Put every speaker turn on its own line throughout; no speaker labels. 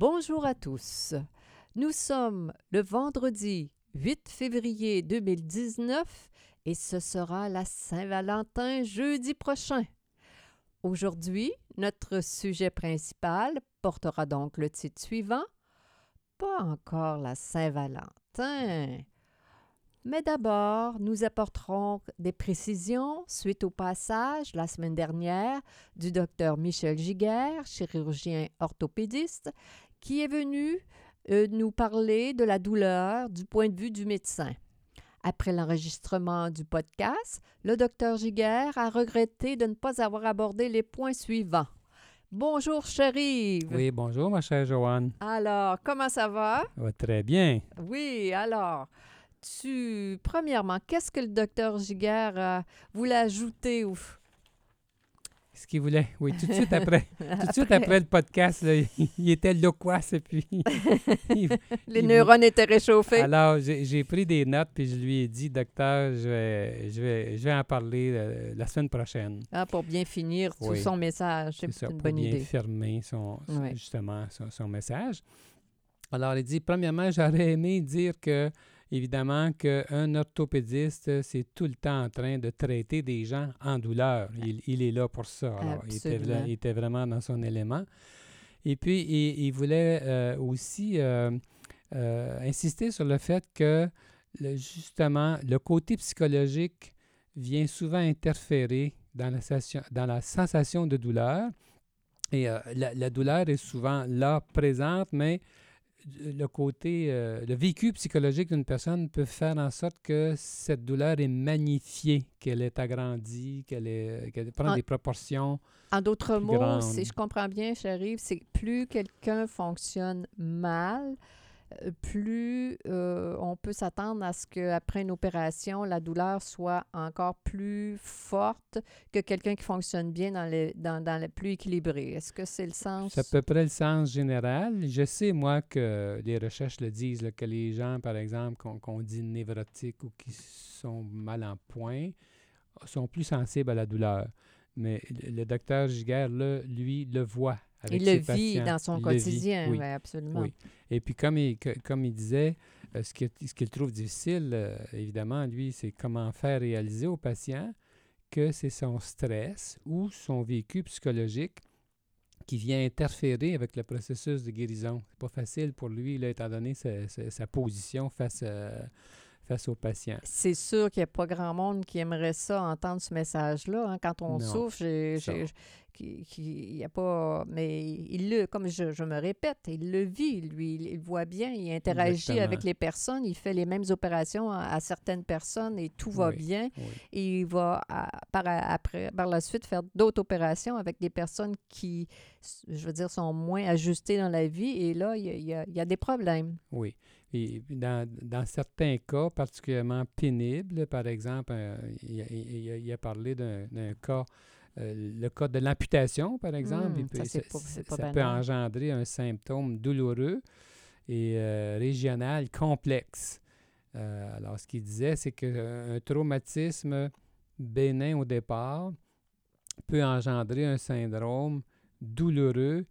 Bonjour à tous. Nous sommes le vendredi 8 février 2019 et ce sera la Saint-Valentin jeudi prochain. Aujourd'hui, notre sujet principal portera donc le titre suivant Pas encore la Saint-Valentin. Mais d'abord, nous apporterons des précisions suite au passage la semaine dernière du docteur Michel Giguère, chirurgien orthopédiste, qui est venu euh, nous parler de la douleur du point de vue du médecin. Après l'enregistrement du podcast, le docteur Giguère a regretté de ne pas avoir abordé les points suivants. Bonjour, chérie.
Oui, bonjour, ma chère Joanne.
Alors, comment ça va?
Ça va très bien.
Oui, alors, tu, premièrement, qu'est-ce que le docteur Giguère euh, voulait ajouter ou
Ce qu'il voulait, oui, tout de suite après. tout de suite après le podcast, là, il était loquace et puis... il-
les
il-
neurones étaient réchauffés?
Alors, j'ai pris des notes puis je lui ai dit, docteur, je vais, je vais, je vais en parler euh, la semaine prochaine.
Ah, pour bien finir tout
Oui.
son message,
C'est
une
pour
bonne
bien
idée.
fermer son, justement son, son message. Alors, il dit, premièrement, j'aurais aimé dire que, évidemment, qu'un orthopédiste, c'est tout le temps en train de traiter des gens en douleur. Il, il est là pour ça. Alors, il, était, il vraiment dans son élément. Et puis, il, il voulait euh, aussi euh, euh, insister sur le fait que, le- justement, le côté psychologique vient souvent interférer dans la, sensation- dans la sensation de douleur. Et la, la douleur est souvent là, présente, mais le côté, euh, le vécu psychologique d'une personne peut faire en sorte que cette douleur est magnifiée, qu'elle est agrandie, qu'elle qu'elle prend
En-
des proportions.
En d'autres mots, si je comprends bien, chérie, c'est plus quelqu'un fonctionne mal, euh, plus euh, on peut s'attendre à ce qu'après une opération, la douleur soit encore plus forte que quelqu'un qui fonctionne bien dans le, dans, plus équilibré. Est-ce que c'est le sens?
C'est à peu près le sens général. Je sais, moi, que les recherches le disent, que les gens, par exemple, qu'on dit névrotiques ou qui sont mal en point, sont plus sensibles à la douleur. Mais le, docteur Giguère, lui, le voit avec
Il
ses
le vit dans son
Il
quotidien,
oui.
absolument.
Oui. Et puis, comme il, que- comme il disait, euh, ce qu'il trouve difficile, euh, évidemment, lui, c'est comment faire réaliser au patient que c'est son stress ou son vécu psychologique qui vient interférer avec le processus de guérison. C'est pas facile pour lui, là, étant donné sa, sa- sa position face, à- face au patient.
C'est sûr qu'il n'y a pas grand monde qui aimerait ça, entendre ce message-là. hein. Quand on
Non,
souffre, il y a pas. Mais il le, comme je, je me répète, il le vit, lui, il, il voit bien, il interagit
Exactement.
avec les personnes, il fait les mêmes opérations à, à certaines personnes et tout va
Oui,
bien.
Oui.
Et il va à- par, après, par la suite faire d'autres opérations avec des personnes qui, je veux dire, sont moins ajustées dans la vie. Et là, il y a, il y a- il y a des problèmes.
Oui. Et dans, dans certains cas particulièrement pénibles, par exemple, euh, il, a, il a- il a parlé d'un cas, euh, le cas de l'amputation, par exemple.
Hmm,
peut-
ça, pas-
peut engendrer un symptôme douloureux et euh, régional complexe. Euh, alors, ce qu'il disait, c'est qu'un traumatisme bénin au départ peut engendrer un syndrome douloureux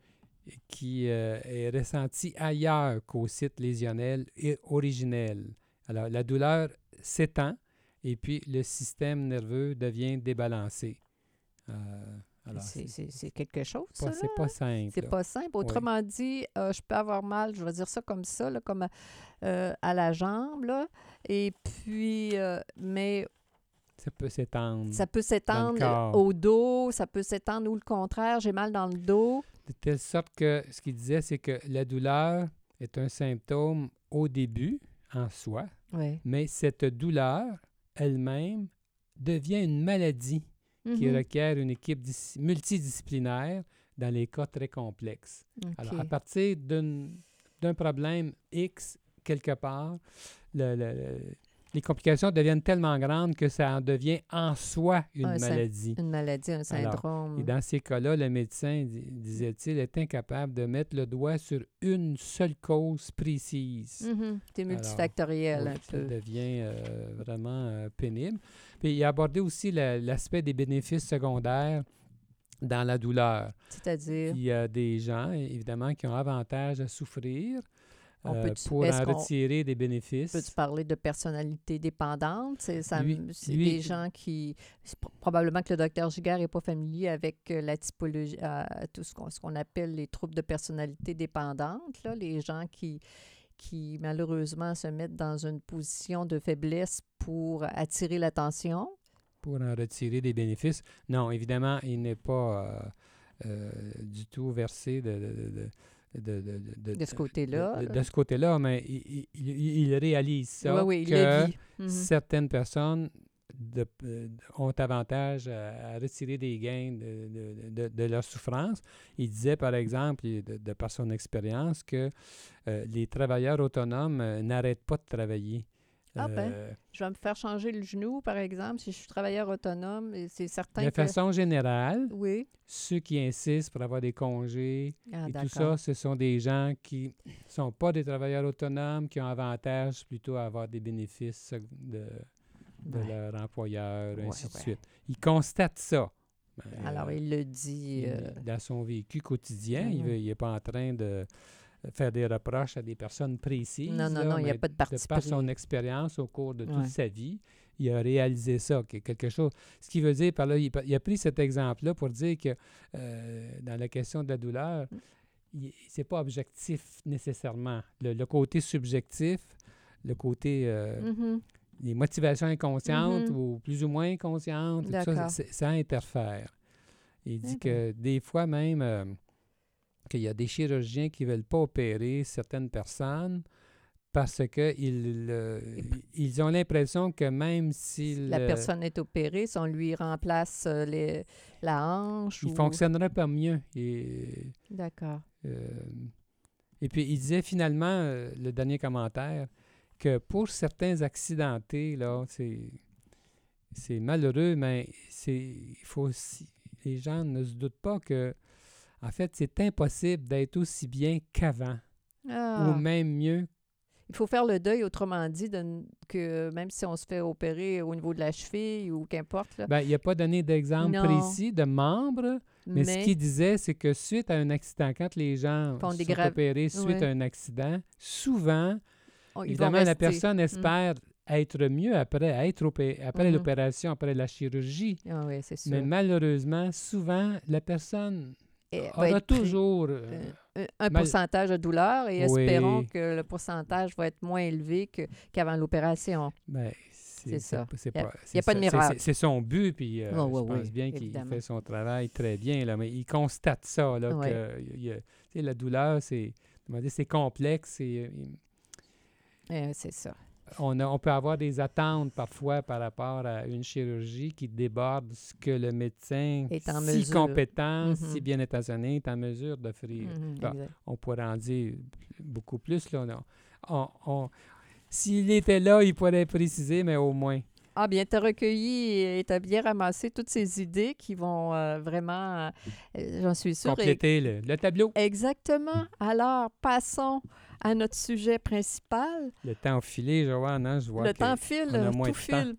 qui euh, est ressenti ailleurs qu'au site lésionnel et originel. Alors, la douleur s'étend et puis le système nerveux devient débalancé. Euh, alors,
C'est- quelque chose, ça.
pas, c'est pas simple.
C'est pas simple. Autrement dit, euh, je peux avoir mal, je vais dire ça comme ça, là, comme euh, à la jambe, là. Et puis, mais
Ça peut s'étendre.
ça peut s'étendre au dos, ça peut s'étendre ou le contraire, j'ai mal dans le dos.
De telle sorte que ce qu'il disait, c'est que la douleur est un symptôme au début en soi,
Oui.
mais cette douleur elle-même devient une maladie qui
Mhm.
requiert une équipe dis- multidisciplinaire dans les cas très complexes. Alors, à partir d'un problème X quelque part, le- le- le- les complications deviennent tellement grandes que ça en devient en soi une
Un
maladie.
Une maladie, un
Alors,
syndrome.
Et dans ces cas-là, le médecin, di- disait-il, est incapable de mettre le doigt sur une seule cause précise.
Mhm. C'est multifactoriel
Oui,
un
ça
peu.
devient euh, vraiment euh, pénible. Puis il a abordé aussi la- l'aspect des bénéfices secondaires dans la douleur.
C'est-à-dire,
Il y a des gens, évidemment, qui ont avantage à souffrir
On
euh, pour en retirer des bénéfices.
peux-tu parler de personnalité dépendante? C'est ça
Lui-
me- c'est
lui-
des gens qui... Probablement que le docteur Giguère n'est pas familier avec euh, la typologie, euh, tout ce qu'on ce qu'on appelle les troubles de personnalité dépendante, là, les gens qui, qui malheureusement se mettent dans une position de faiblesse pour attirer l'attention.
pour en retirer des bénéfices. Non, évidemment, il n'est pas euh, euh, du tout versé de, de, de- de- de- de-
De ce côté-là,
De, de ce côté-là, mais il, il- il- réalise ça,
oui, oui, il
que.
Mhm.
certaines personnes euh, ont avantage à, à retirer des gains de, de- de- de leur souffrance. Il disait, par exemple, de, de par son expérience, que euh, les travailleurs autonomes euh, n'arrêtent pas de travailler.
Ah ben,
Euh,
Je vais me faire changer le genou, par exemple, si je suis travailleur autonome, et c'est certain
de
que...
façon générale,
Oui.
ceux qui insistent pour avoir des congés
Ah,
et tout ça, ce sont des gens qui ne sont pas des travailleurs autonomes, qui ont avantage plutôt à avoir des bénéfices de, de
Ouais.
leur employeur,
Ouais,
ainsi de suite. Ils constatent ça.
Alors,
euh,
il le dit...
il-
euh,
dans son vécu quotidien, il
Mhm.
n'est pas en train de faire des reproches à des personnes précises.
Non, non,
là,
non, il n'y a pas de parti
par son expérience au cours de toute
Ouais.
sa vie, il a réalisé ça, que quelque chose. Ce qui veut dire par là, il, il a pris cet exemple-là pour dire que euh, dans la question de la douleur,
Mm.
c'est pas objectif nécessairement. Le, le côté subjectif, le côté euh,
mhm.
les motivations inconscientes
Mhm.
ou plus ou moins inconscientes, tout ça, ça interfère. Il dit que des fois même euh, qu'il y a des chirurgiens qui ne veulent pas opérer certaines personnes parce qu'ils euh, ils ont l'impression que même si
La personne est opérée, si on lui remplace euh, les, la hanche
il
ou...
fonctionnerait pas mieux.
D'accord.
euh, et puis il disait finalement, euh, le dernier commentaire, que pour certains accidentés, là, c'est, c'est malheureux, mais c'est, il faut aussi, les gens ne se doutent pas que, en fait, c'est impossible d'être aussi bien qu'avant,
Ah.
ou même mieux.
Il faut faire le deuil, autrement dit, de que même si on se fait opérer au niveau de la cheville ou qu'importe, là,
Ben, il n'a pas donné d'exemple précis de membres, mais,
mais,
ce qu'il disait, c'est que suite à un accident, quand les gens
Font
sont opérés suite à un accident, souvent,
on-
Évidemment, la personne espère être mieux après, être après
Mhm.
l'opération, après la chirurgie.
Ah oui, c'est sûr.
Mais malheureusement, souvent, la personne
Être pris-
toujours... euh,
euh, un, un
mal-
pourcentage de douleur et
Oui.
espérons que le pourcentage va être moins élevé qu'avant l'opération.
ben,
C'est ça.
C'est
Y a-
pas,
a de miracle.
c'est- son but, puis euh,
Ouais,
je pense
oui,
bien qu'il fait son travail très bien, là, mais il constate ça, là, que il a- la douleur, c'est complexe et euh,
Euh, c'est ça.
On, a- on peut avoir des attentes parfois par rapport à une chirurgie qui déborde ce que le médecin,
Est en
si
mesure.
compétent,
Mhm.
si bien intentionné, est en mesure d'offrir.
Mhm,
Bon.
exact.
On pourrait en dire beaucoup plus. Là, on- on- on- S'il était là, il pourrait préciser, mais au moins.
Ah bien, tu as recueilli et tu as bien ramassé toutes ces idées qui vont euh, vraiment, euh, j'en suis sûre. et-
Compléter le, le tableau.
Exactement. Alors, passons à notre sujet principal.
Le temps filé, Joanne, hein, je vois
le
que
temps file,
on a moins
tout
de temps.
file.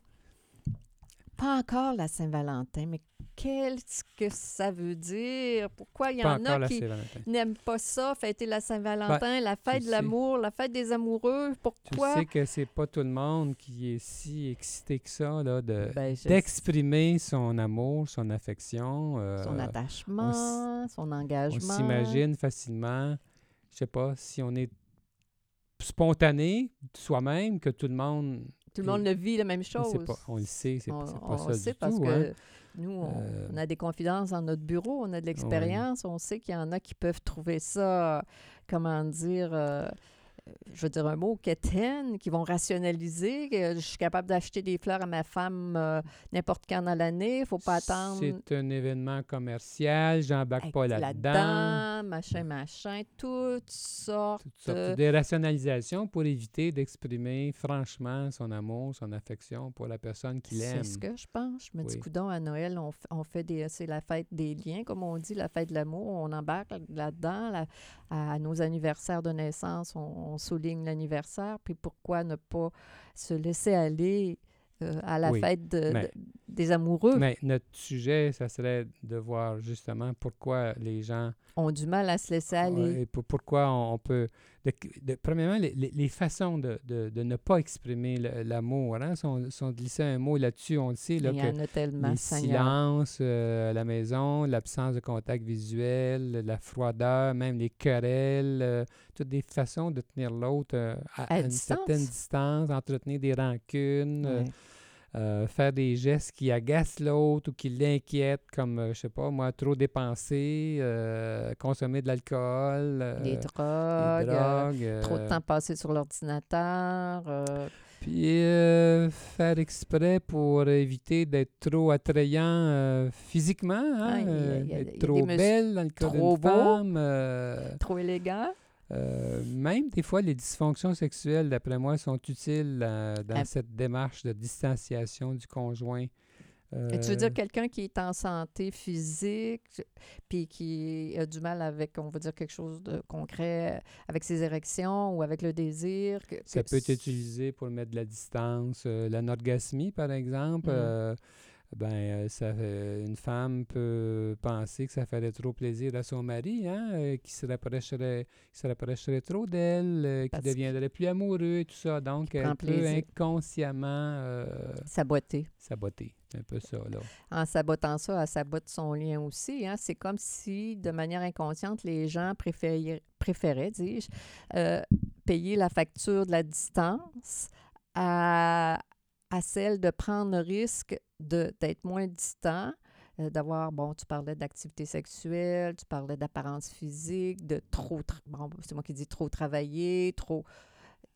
Pas encore la Saint-Valentin, mais qu'est-ce que ça veut dire? Pourquoi il y
pas
en a qui n'aiment pas ça, fêter la Saint-Valentin, la fête de l'amour, la fête des amoureux?
Tu
Pourquoi?
sais que c'est pas tout le monde qui est si excité que ça, là, de,
Ben,
d'exprimer son amour, son affection. euh,
son attachement, son
On
engagement.
s'imagine facilement, je sais pas, si on est spontané soi-même, que tout le monde.
Tout le monde le vit la même chose.
pas, on le sait, c'est pas
on
ça
sait parce que
hein.
nous, on,
Euh,
on a des confidences dans notre bureau, on a de l'expérience, on sait qu'il y en a qui peuvent trouver ça, comment dire, euh, je veux dire un mot, quétaine, qui vont rationaliser, que je suis capable d'acheter des fleurs à ma femme euh, n'importe quand dans l'année, il ne faut pas attendre.
C'est un événement commercial, j'embarque pas là-dedans.
Machin, machin, toutes sortes.
Toutes sortes de rationalisations pour éviter d'exprimer franchement son amour, son affection pour la personne qu'il aime.
C'est ce que je pense. Je me dis, coudon, à Noël, on, on fait des. C'est la fête des liens, comme on dit, la fête de l'amour. On embarque là-dedans. à nos anniversaires de naissance, on, on souligne l'anniversaire. Puis pourquoi ne pas se laisser aller euh, à la fête des amoureux?
Mais notre sujet, ça serait de voir justement pourquoi les gens
ont du mal à se laisser aller.
et pourquoi on, peut... premièrement, les, façons de, de, ne pas exprimer l'amour. Hein, si, on, glissait un mot là-dessus, on le sait. Là,
Il y en a tellement,
Les silences euh, à la maison, l'absence de contact visuel, la froideur, même les querelles, euh, toutes des façons de tenir l'autre à, une certaine distance, entretenir des rancunes. Euh, faire des gestes qui agacent l'autre ou qui l'inquiètent, comme, euh, je sais pas, moi, trop dépenser, euh, consommer de l'alcool.
des drogues. trop de temps passé sur l'ordinateur.
Puis faire exprès pour éviter d'être trop attrayant physiquement, hein, être trop belle dans le cas d'une femme.
trop élégant.
Euh, même des fois, les dysfonctions sexuelles, d'après moi, sont utiles euh, dans cette démarche de distanciation du conjoint.
Et tu veux dire euh, quelqu'un qui est en santé physique, puis qui a du mal avec, on va dire, quelque chose de concret, avec ses érections ou avec le désir?
ça peut être utilisé pour mettre de la distance. L'anorgasmie, par exemple. Mmh ben euh, ça, une femme peut penser que ça ferait trop plaisir à son mari, hein, euh, qui se rapprocherait, qui se rapprocherait trop d'elle, euh, qui deviendrait plus amoureux et tout ça. Donc, elle peut inconsciemment
saboter.
Saboter, c'est un peu ça, là.
En sabotant ça, elle sabote son lien aussi. Hein. C'est comme si, de manière inconsciente, les gens préféraient, préféraient dis-je, payer la facture de la distance à, à celle de prendre le risque d'être moins distant, euh, d'avoir, bon, tu parlais d'activité sexuelle, tu parlais d'apparence physique, de trop, bon, c'est moi qui dis trop travailler, trop...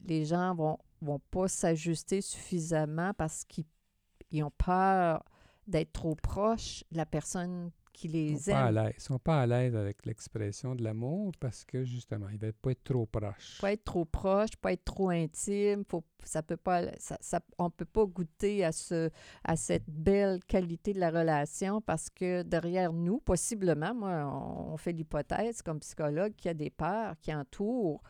Les gens vont, vont pas s'ajuster suffisamment parce qu'ils ont peur d'être trop proches de la personne qui les
sont
aiment.
Pas sont pas à l'aise avec l'expression de l'amour parce que justement, ils veulent pas être trop proches.
Pas être trop proche, pas être trop intime. Faut, ça peut pas, ça, on peut pas goûter à ce, à cette belle qualité de la relation parce que derrière nous, possiblement, moi, on, fait l'hypothèse comme psychologue qu'il y a des peurs qui entourent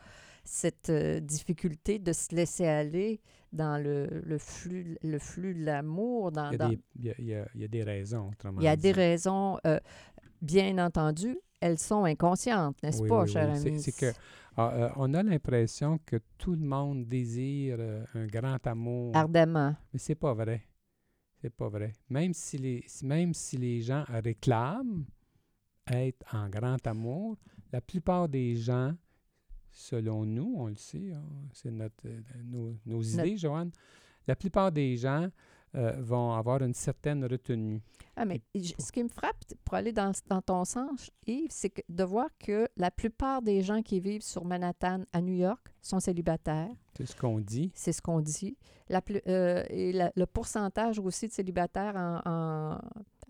cette euh, difficulté de se laisser aller dans le, le flux, le flux de l'amour. Dans,
il, y a des raisons,
autrement Il y a des raisons, euh, bien entendu, elles sont inconscientes, n'est-ce pas, cher ami?
C'est que ah, euh, on a l'impression que tout le monde désire un grand amour.
Ardemment.
Mais c'est pas vrai. C'est pas vrai. Même si les, même si les gens réclament être en grand amour, la plupart des gens selon nous, on le sait, hein, c'est notre, euh, nos, idées, Joanne, la plupart des gens euh, vont avoir une certaine retenue.
Ah, mais ce qui me frappe, pour aller dans, dans ton sens, Yves, c'est de voir que la plupart des gens qui vivent sur Manhattan, à New York, sont célibataires.
C'est ce qu'on dit.
C'est ce qu'on dit. La euh, et le pourcentage aussi de célibataires en,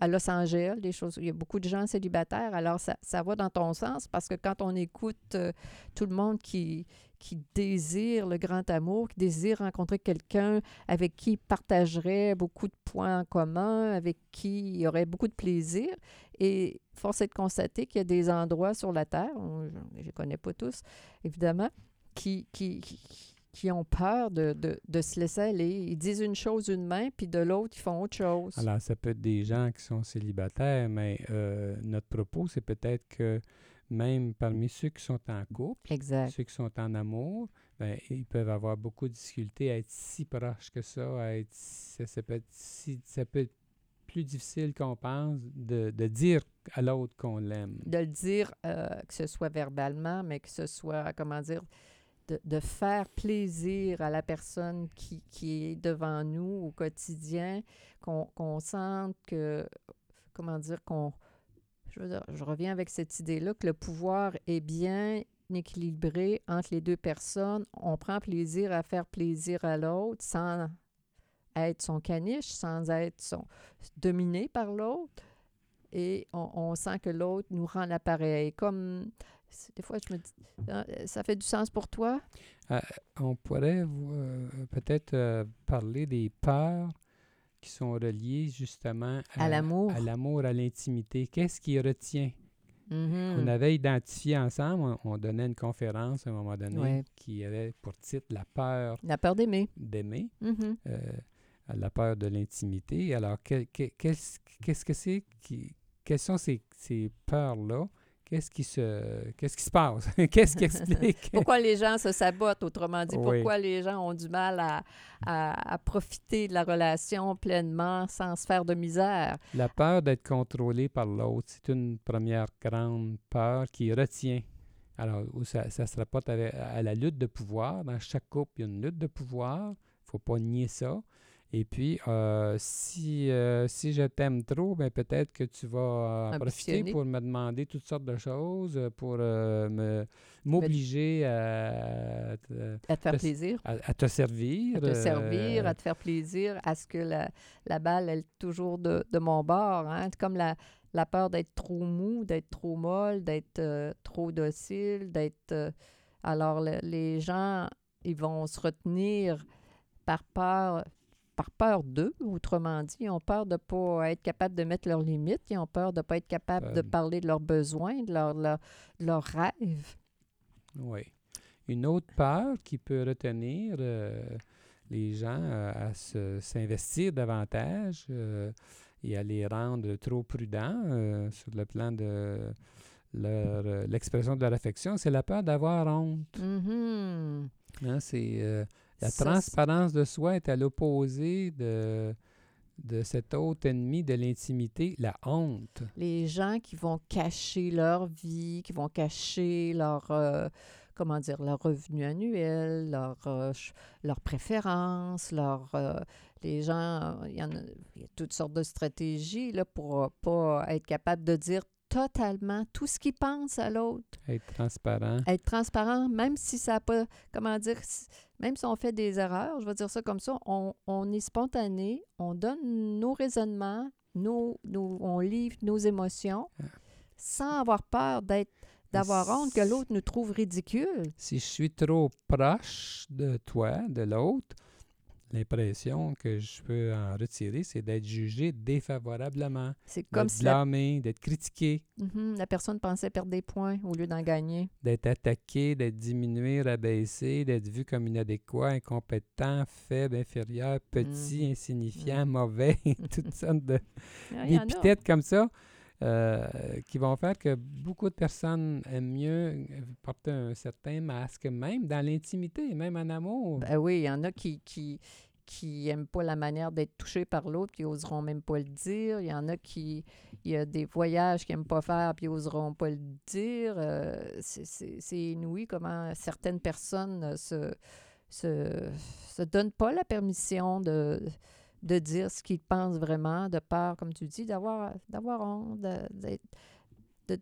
à Los Angeles, des choses, il y a beaucoup de gens célibataires, alors ça, ça va dans ton sens parce que quand on écoute euh, tout le monde qui, qui désire le grand amour, qui désire rencontrer quelqu'un avec qui il partagerait beaucoup de points en commun, avec qui il y aurait beaucoup de plaisir. Et force est de constater qu'il y a des endroits sur la Terre, je ne connais pas tous, évidemment, qui, qui, qui ont peur de, de, de, se laisser aller. Ils disent une chose d'une main, puis de l'autre, ils font autre chose.
Alors, ça peut être des gens qui sont célibataires, mais euh, notre propos, c'est peut-être que même parmi ceux qui sont en couple, ceux qui sont en amour, ben, ils peuvent avoir beaucoup de difficultés à être si proches que ça, à être, ça, peut être si, ça peut être plus difficile qu'on pense de, de, dire à l'autre qu'on l'aime.
De le dire, euh, que ce soit verbalement, mais que ce soit, comment dire, de, de, faire plaisir à la personne qui, qui, est devant nous au quotidien, qu'on sente que, comment dire, qu'on... Je, je reviens avec cette idée-là, que le pouvoir est bien équilibré entre les deux personnes. On prend plaisir à faire plaisir à l'autre sans être son caniche, sans être son, dominé par l'autre. Et on, on sent que l'autre nous rend l'appareil. Comme des fois, je me dis, hein, ça fait du sens pour toi?
Euh, on pourrait euh, peut-être euh, parler des peurs qui sont reliées justement
À l'amour.
à l'amour, à l'intimité. Qu'est-ce qui retient?
Mhm.
On avait identifié ensemble, on, on donnait une conférence à un moment donné
Ouais.
qui avait pour titre La peur
La peur d'aimer.
d'aimer,
Mhm.
euh, la peur de l'intimité. Alors, que- que- qu'est-ce qu'est-ce que c'est qui. Quelles sont ces, ces peurs-là? Qu'est-ce qui se qu'est-ce qui se passe? qu'est-ce qui explique?
Pourquoi les gens se sabotent, autrement dit?
Oui.
Pourquoi les gens ont du mal à, à- à profiter de la relation pleinement sans se faire de misère?
La peur d'être contrôlé par l'autre, c'est une première grande peur qui retient. Alors, où ça, ça se rapporte avec- à la lutte de pouvoir. Dans chaque couple, il y a une lutte de pouvoir. Il ne faut pas nier ça. Et puis, euh, si, euh, si je t'aime trop, ben peut-être que tu vas euh, profiter pour me demander toutes sortes de choses, euh, pour me m'obliger à, te-
À te faire
Te-
plaisir?
à- à te servir.
À te servir, à te faire plaisir, à ce que la, la balle, elle est toujours de, de mon bord. Hein? C'est Comme la, la peur d'être trop mou, d'être trop molle, d'être trop docile, d'être... alors, le- les gens, ils vont se retenir par peur par peur d'eux, autrement dit. Ils ont peur de ne pas être capables de mettre leurs limites. Ils ont peur de ne pas être capables de
Euh,
parler de leurs besoins, de leurs leur, de leurs rêves.
Oui. Une autre peur qui peut retenir euh, les gens euh, à s'investir davantage et à les rendre trop prudents sur le plan de leur, l'expression de leur affection, c'est la peur d'avoir honte.
Mhm.
Hein, c'est, la
Ça,
transparence de soi est à l'opposé de, de cet autre ennemi de l'intimité, la honte.
les gens qui vont cacher leur vie, qui vont cacher leur, euh, comment dire, leur revenu annuel, leur, euh, leurs préférences, leur, euh, les gens, il y en a, il y a toutes sortes de stratégies là, pour euh, pas être capable de dire totalement tout ce qu'ils pensent à l'autre.
Être transparent.
Être transparent, même si ça n'a pas, comment dire, même si on fait des erreurs, je vais dire ça comme ça, on, on est spontané, on donne nos raisonnements, nos, nos- on livre nos émotions, sans avoir peur d'être, d'avoir honte que l'autre nous trouve ridicule.
si je suis trop proche de toi, de l'autre, l'impression que je peux en retirer, c'est d'être jugé défavorablement,
C'est comme
d'être
si la,
d'être critiqué,
Mhm, la personne pensait perdre des points au lieu d'en gagner.
d'être attaqué, d'être diminué, rabaissé, d'être vu comme inadéquat, incompétent, faible, inférieur, petit, insignifiant, mauvais, toutes sortes de,
Ah,
d'épithètes comme ça. Euh, qui vont faire que beaucoup de personnes aiment mieux porter un certain masque, même dans l'intimité, même en amour.
Ben oui, il y en a qui qui qui aiment pas la manière d'être touchés par l'autre, qui oseront même pas le dire. Il y en a qui, il y a des voyages qu'ils n'aiment pas faire, puis oseront pas le dire. Euh, c'est- inouï comment certaines personnes se, se, se donnent pas la permission de, de dire ce qu'ils pensent vraiment, de peur, comme tu dis, d'avoir honte, de, de,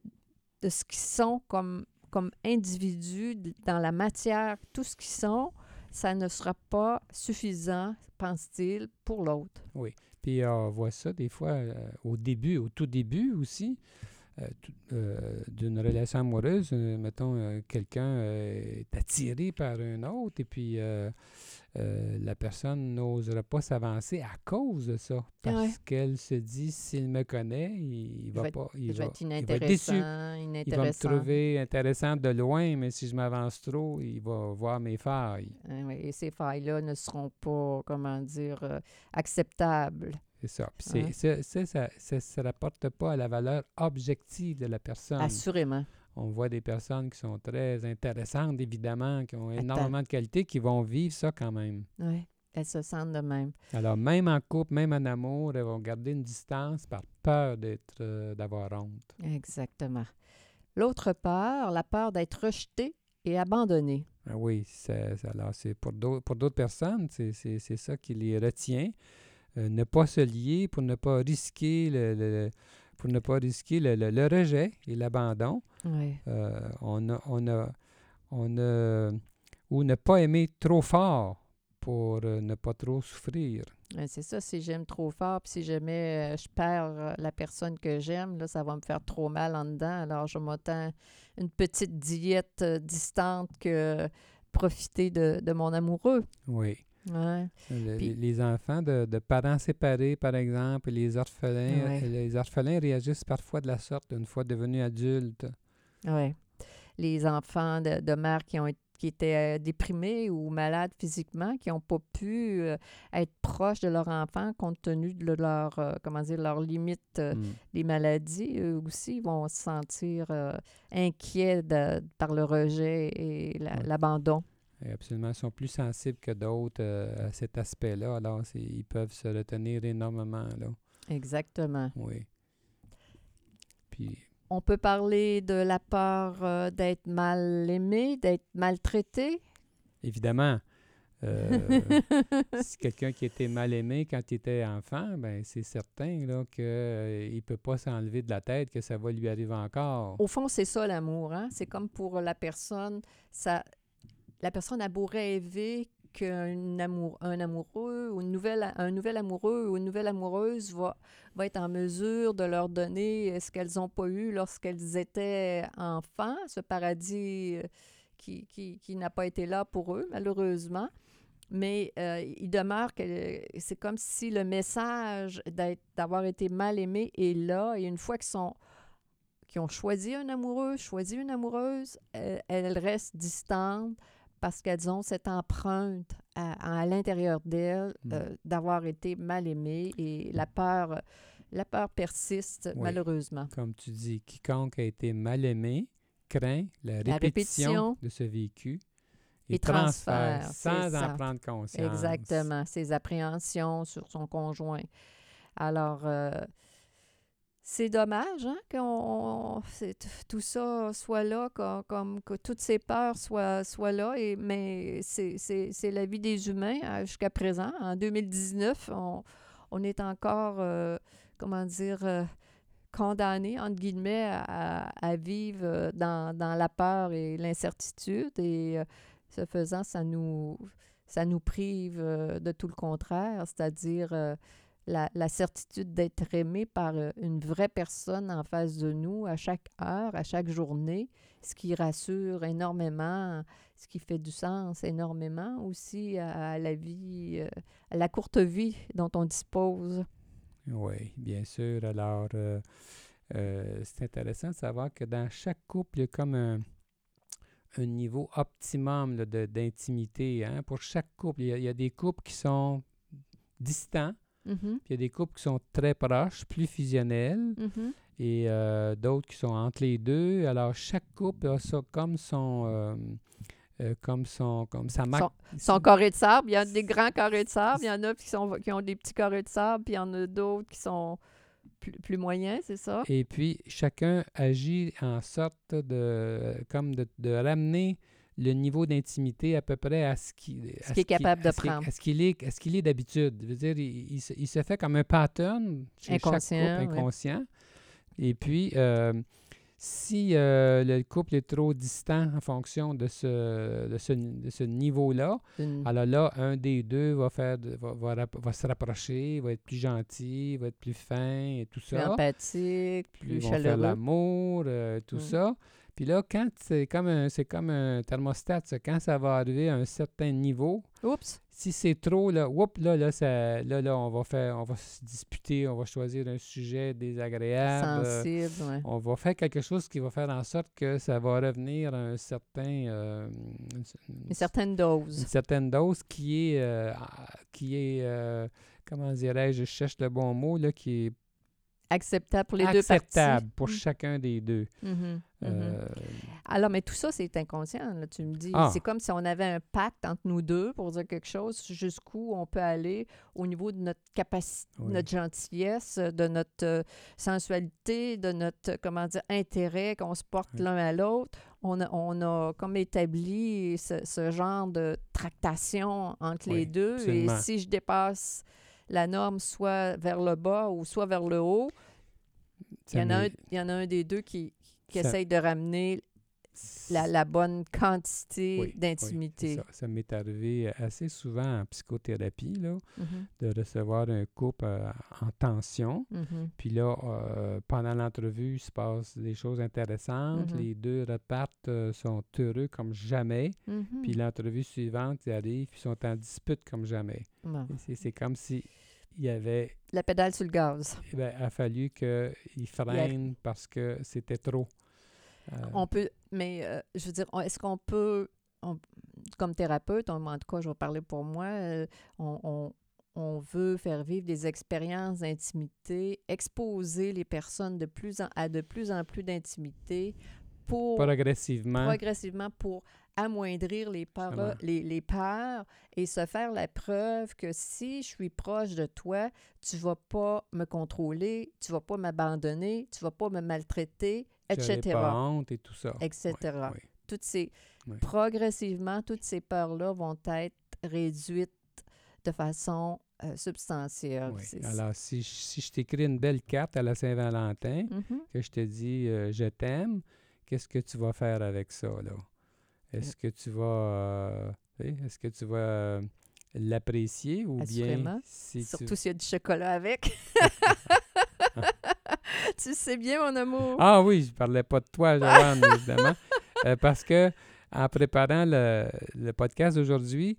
de ce qu'ils sont comme, comme individus dans la matière, tout ce qu'ils sont, ça ne sera pas suffisant, pense-t-il, pour l'autre.
Puis euh, on voit ça des fois euh, au début, au tout début aussi, euh, d'une relation amoureuse. mettons, quelqu'un est attiré par un autre et puis euh, la personne n'osera pas s'avancer à cause de ça. Parce
Ouais.
qu'elle se dit, s'il me connaît, il, il va, pas... Il,
va être
il va être
inintéressant,
déçu. Il va me trouver intéressant de loin, mais si je m'avance trop, il va voir mes failles.
Oui, Et ces failles-là ne seront pas, comment dire, euh, acceptables.
C'est ça. Puis
Ouais.
c'est- c'est- ça ne se rapporte pas à la valeur objective de la personne.
Assurément.
On voit des personnes qui sont très intéressantes, évidemment, qui ont
Attends.
énormément de qualités, qui vont vivre ça quand même.
Oui, elles se sentent de même.
Alors, même en couple, même en amour, elles vont garder une distance par peur d'être, euh, d'avoir honte.
Exactement. L'autre peur, la peur d'être rejeté et abandonné.
Ah oui, c'est, c'est- alors c'est pour d'autres, pour d'autres personnes, c'est, c'est- c'est ça qui les retient. Euh, ne pas se lier pour ne pas risquer le, le- pour ne pas risquer le, le- le rejet et l'abandon.
Oui.
Euh, on, a, on, a, on ne, ou ne pas aimer trop fort pour euh, ne pas trop souffrir.
C'est ça, si j'aime trop fort, puis si jamais euh, je perds la personne que j'aime, là, ça va me faire trop mal en dedans. Alors, je m'attends une petite diète distante que profiter de, de mon amoureux.
Oui.
Ouais.
Le-
Puis-
les enfants de, de parents séparés, par exemple, les orphelins,
Ouais.
les orphelins réagissent parfois de la sorte une fois devenus adultes.
Ouais. Les enfants de, de mères qui ont été qui étaient euh, déprimés ou malades physiquement, qui n'ont pas pu euh, être proches de leur enfant compte tenu de leur, euh, comment dire, leurs limites euh,
Mm.
des maladies, eux aussi vont se sentir euh, inquiets de- par le rejet et l'abandon.
Absolument, ils sont plus sensibles que d'autres euh, à cet aspect-là. Alors, ils peuvent se retenir énormément, là.
Exactement.
Oui. Puis,
On peut parler de la peur euh, d'être mal aimé, d'être maltraité?
évidemment, euh, si quelqu'un qui était mal aimé quand il était enfant, ben c'est certain là, qu'il ne peut pas s'enlever de la tête que ça va lui arriver encore.
Au fond, c'est ça l'amour. Hein? C'est comme pour la personne, ça, la personne a beau rêver qu'un amour, un amoureux ou une nouvelle, un nouvel amoureux ou une nouvelle amoureuse va, va être en mesure de leur donner ce qu'elles n'ont pas eu lorsqu'elles étaient enfants, ce paradis euh, qui, qui, qui n'a pas été là pour eux, malheureusement. Mais euh, il demeure que c'est comme si le message d'avoir été mal aimé est là. Et une fois qu'ils sont qui ont choisi un amoureux, choisi une amoureuse, euh, elles restent distantes parce qu'elles ont cette empreinte à, à l'intérieur d'elles
Mm.
euh, d'avoir été mal aimées et la peur, la peur persiste
Oui.
malheureusement.
Comme tu dis, quiconque a été mal aimé craint la répétition,
répétition
de ce vécu
et
et, transfère,
transfère,
sans en prendre conscience.
Exactement, ses appréhensions sur son conjoint. Alors, euh, c'est dommage hein, c'est- tout ça soit là, comme, que toutes ces peurs soient, soient là, et, mais c'est la vie des humains hein, jusqu'à présent. En 2019, on, on est encore, euh, comment dire, euh, condamné, entre guillemets, à, à vivre euh, dans, dans la peur et l'incertitude. Et ce faisant, ça nous, ça nous prive de tout le contraire, c'est-à-dire la, certitude d'être aimé par euh, une vraie personne en face de nous à chaque heure, à chaque journée, ce qui rassure énormément, ce qui fait du sens énormément aussi à, la vie, euh, à la courte vie dont on dispose.
Oui, bien sûr. Alors, euh, c'est intéressant de savoir que dans chaque couple, il y a comme un, niveau optimum d'intimité. hein. Pour chaque couple, il y, a, il y a des couples qui sont distants,
Mhm,
puis il y a des couples qui sont très proches, plus fusionnels,
mhm.
et euh, d'autres qui sont entre les deux. Alors, chaque couple a ça comme son... euh, euh, comme son comme sa marque
Son carré de sable, il y a des grands carrés de sable, il y en a qui, sont, qui ont des petits carrés de sable, puis il y en a d'autres qui sont plus, plus moyens, c'est ça?
Et puis, chacun agit en sorte de, comme de, de ramener le niveau d'intimité à peu près à ce qu'il
est capable de prendre.
À ce qu'il est, à ce qu'il est d'habitude. Je veux dire, il, il se, il se fait comme un pattern chez
Inconscient,
chaque couple inconscient. Et puis, euh, si euh, le couple est trop distant en fonction de ce, de ce, de ce niveau-là, alors là, un des deux va, faire va, va rap- va se rapprocher, va être plus gentil, va être plus fin et tout
plus
ça
empathique, plus
ils vont faire
chaleureux.
l'amour, euh, tout
Mm.
ça. Puis là, quand c'est comme un, c'est comme un thermostat, ça, quand ça va arriver à un certain niveau,
Oups!
si c'est trop, là, whoop, là, là, ça, là, là, on va faire, on va se disputer, on va choisir un sujet désagréable. euh,
Sensible, ouais.
on va faire quelque chose qui va faire en sorte que ça va revenir à un certain, euh, une,
Une certaine
une
dose.
certaine dose qui est, euh, qui est, comment dirais-je, je cherche le bon mot, là, qui est
Acceptable pour les
acceptable
deux parties.
pour
Mm.
chacun des deux.
Mhm, mhm.
Euh,
Alors, mais tout ça, c'est inconscient, là, tu me dis.
Ah.
C'est comme si on avait un pacte entre nous deux pour dire quelque chose, jusqu'où on peut aller au niveau de notre capacité,
Oui.
notre gentillesse, de notre euh, sensualité, de notre, euh, comment dire, intérêt qu'on se porte
Oui.
l'un à l'autre. On a, on a comme établi ce, ce genre de tractation entre les deux.
absolument.
Et si je dépasse la norme soit vers le bas ou soit vers le haut, il y, en a un, il y en a un des deux qui, qui
Ça-
essaye de ramener la, la bonne quantité
Oui, oui,
d'intimité.
ça, ça m'est arrivé assez souvent en psychothérapie, là,
Mhm,
de recevoir un couple euh, en tension.
mhm.
Puis là, euh, pendant l'entrevue, il se passe des choses intéressantes.
Mhm.
Les deux repartent, euh, sont heureux comme jamais. Puis l'entrevue suivante, ils arrivent, puis ils sont en dispute comme jamais. C'est comme si il y avait,
La pédale sur le gaz.
eh ben, a fallu qu'ils freinent parce que c'était trop. Euh,
On peut, mais euh, je veux dire, est-ce qu'on peut, on- comme thérapeute, on- en tout cas, je vais parler pour moi, euh, on, on- on veut faire vivre des expériences d'intimité, exposer les personnes de plus en, à de plus en plus d'intimité pour
progressivement.
progressivement pour amoindrir les les, les peurs et se faire la preuve que si je suis proche de toi, tu vas pas me contrôler, tu vas pas m'abandonner, tu vas pas me maltraiter, etc.
honte et tout ça.
etc. Toutes ces. Progressivement, toutes ces peurs-là vont être réduites de façon euh, substantielle.
Oui. Alors, si, je- si je t'écris une belle carte à la Saint-Valentin,
Mhm.
que je te dis euh, je t'aime, qu'est-ce que tu vas faire avec ça, là? Est-ce que tu vas euh, est-ce que tu vas euh, l'apprécier ou bien si tu
Surtout s'il y a du chocolat avec. tu sais bien, mon amour.
Ah oui, je parlais pas de toi, Joanne, évidemment. Euh, parce que en préparant le, le podcast d'aujourd'hui,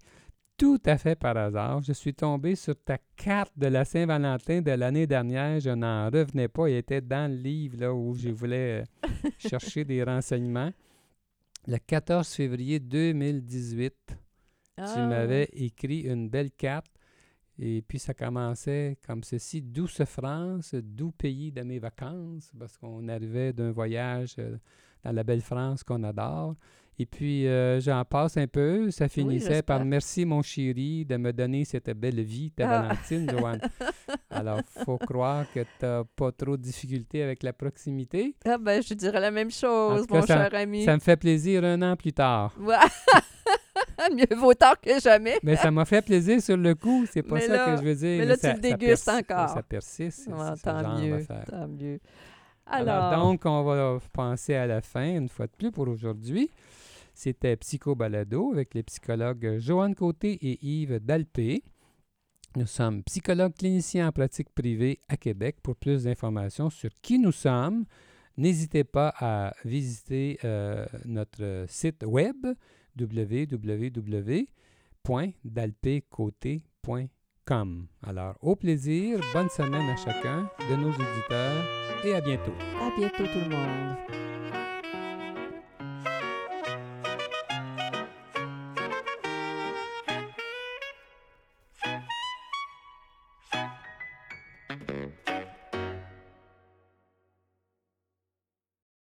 tout à fait par hasard, je suis tombé sur ta carte de la Saint-Valentin de l'année dernière. Je n'en revenais pas. Il était dans le livre là, où je voulais chercher des renseignements. Le 14 février 2018, tu
Ah,
m'avais écrit une belle carte. Et puis ça commençait comme ceci. Douce France, doux pays de mes vacances, parce qu'on arrivait d'un voyage euh, dans la belle France qu'on adore. Et puis euh, j'en passe un peu. Ça finissait par. Merci mon chéri de me donner cette belle vie, ta
Ah.
Valentine, Joanne. Alors, faut croire que tu n'as pas trop de difficultés avec la proximité.
Ah ben, je dirais la même chose,
cas,
mon cher ami.
Ça me fait plaisir un an plus tard.
Ouais. Mieux vaut tard que jamais.
Mais ça m'a fait plaisir sur le coup, c'est pas
Mais
ça
là-
que je veux dire.
mais là, tu
ça-
le
ça
dégustes
persi-
encore.
Ça persiste,
Ouais,
genre
tant mieux, tant mieux.
Alors,
Alors,
donc, on va penser à la fin, une fois de plus pour aujourd'hui. C'était Psycho Balado avec les psychologues Joanne Côté et Yves Dalpé. Nous sommes psychologues cliniciens en pratique privée à Québec. Pour plus d'informations sur qui nous sommes, n'hésitez pas à visiter euh, notre site web www.dalpécoté.com. Alors, au plaisir, bonne semaine à chacun de nos auditeurs et à bientôt.
à bientôt tout le monde.